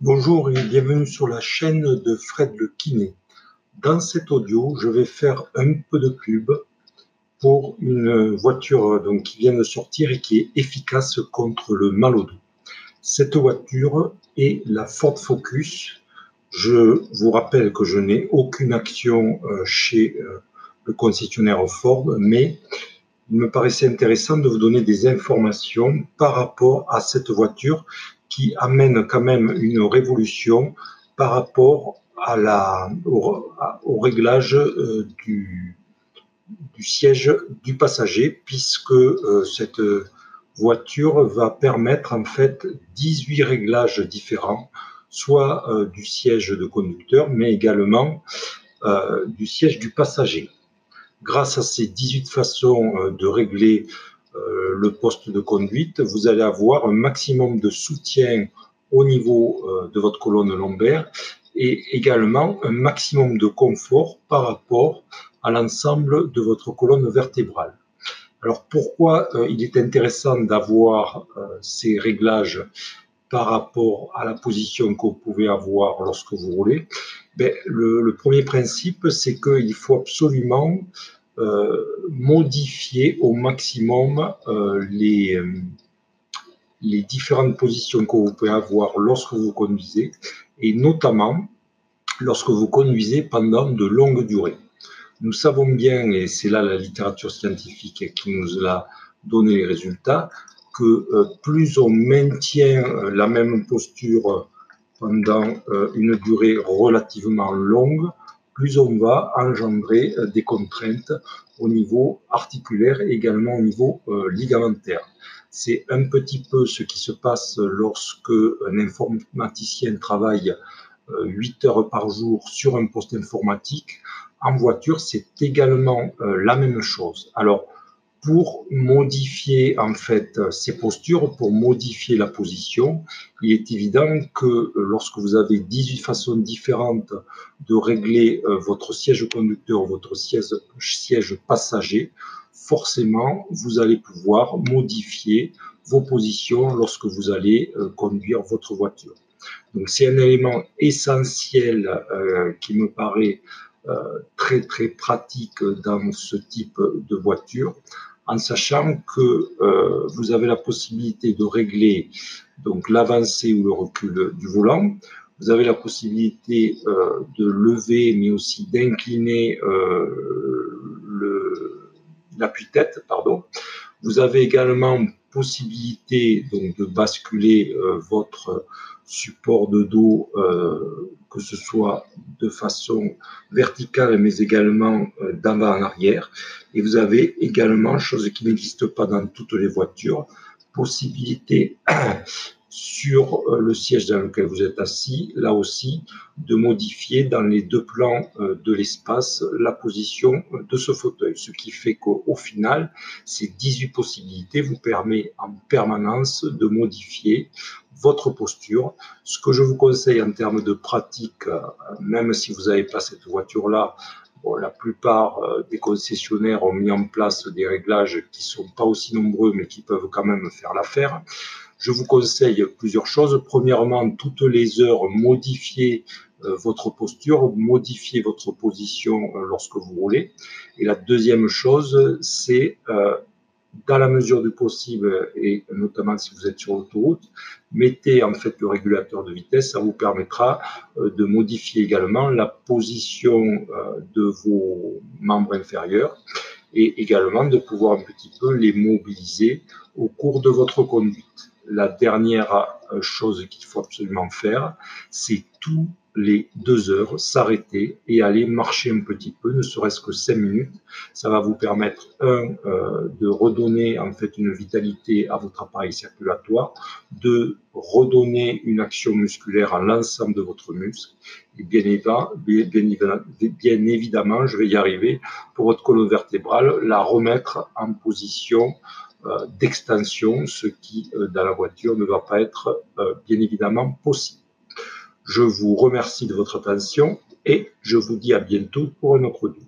Bonjour et bienvenue sur la chaîne de Fred le Kiné. Dans cet audio, je vais faire un peu de pub pour une voiture donc, qui vient de sortir et qui est efficace contre le mal au dos. Cette voiture est la Ford Focus. Je vous rappelle que je n'ai aucune action euh, chez euh, le concessionnaire Ford, mais il me paraissait intéressant de vous donner des informations par rapport à cette voiture qui amène quand même une révolution par rapport à la, au, réglage euh, du, siège du passager, puisque euh, cette voiture va permettre en fait 18 réglages différents, soit euh, du siège de conducteur, mais également du siège du passager. Grâce à ces 18 façons de régler le poste de conduite, vous allez avoir un maximum de soutien au niveau euh, de votre colonne lombaire et également un maximum de confort par rapport à l'ensemble de votre colonne vertébrale. Alors pourquoi euh, il est intéressant d'avoir ces réglages par rapport à la position que vous pouvez avoir lorsque vous roulez? Ben, le, premier principe, c'est qu'il faut absolument euh, modifier au maximum euh, les, euh, les différentes positions que vous pouvez avoir lorsque vous conduisez, et notamment lorsque vous conduisez pendant de longues durées. Nous savons bien, et c'est là la littérature scientifique qui nous a donné les résultats, que plus on maintient la même posture pendant une durée relativement longue, plus on va engendrer euh, des contraintes au niveau articulaire et également au niveau euh, ligamentaire. C'est un petit peu ce qui se passe lorsque un informaticien travaille 8 euh, heures par jour sur un poste informatique. En voiture, c'est également la même chose. Alors, pour modifier en fait ces postures, pour modifier la position, il est évident que lorsque vous avez 18 façons différentes de régler euh, votre siège conducteur, votre siège, siège passager, forcément, vous allez pouvoir modifier vos positions lorsque vous allez euh, conduire votre voiture. Donc c'est un élément essentiel euh, qui me paraît euh, très très pratique dans ce type de voiture, en sachant que euh, vous avez la possibilité de régler donc l'avancée ou le recul du volant. Vous avez la possibilité euh, de lever, mais aussi d'incliner l'appui-tête, pardon. Vous avez également possibilité donc de basculer votre support de dos, euh, que ce soit de façon verticale, mais également euh, d'avant en arrière. Et vous avez également, chose qui n'existe pas dans toutes les voitures, possibilité sur euh, le siège dans lequel vous êtes assis, là aussi, de modifier dans les deux plans euh, de l'espace la position de ce fauteuil. Ce qui fait qu'au final, ces 18 possibilités vous permettent en permanence de modifier votre posture. Ce que je vous conseille en termes de pratique, euh, même si vous n'avez pas cette voiture-là, la plupart des concessionnaires ont mis en place des réglages qui sont pas aussi nombreux, mais qui peuvent quand même faire l'affaire. Je vous conseille plusieurs choses. Premièrement, toutes les heures, modifiez euh, votre posture, modifiez votre position euh, lorsque vous roulez. Et la deuxième chose, c'est euh, dans la mesure du possible, et notamment si vous êtes sur l'autoroute, mettez en fait le régulateur de vitesse, ça vous permettra de modifier également la position de vos membres inférieurs et également de pouvoir un petit peu les mobiliser au cours de votre conduite. La dernière euh, chose qu'il faut absolument faire, c'est tous les deux heures s'arrêter et aller marcher un petit peu, ne serait-ce que cinq minutes. Ça va vous permettre, un, euh, de redonner en fait une vitalité à votre appareil circulatoire, de redonner une action musculaire à l'ensemble de votre muscle, et bien évidemment, bien évidemment, je vais y arriver, pour votre colonne vertébrale, la remettre en position euh, d'extension, ce qui euh, dans la voiture ne va pas être bien évidemment possible. Je vous remercie de votre attention et je vous dis à bientôt pour un autre audio.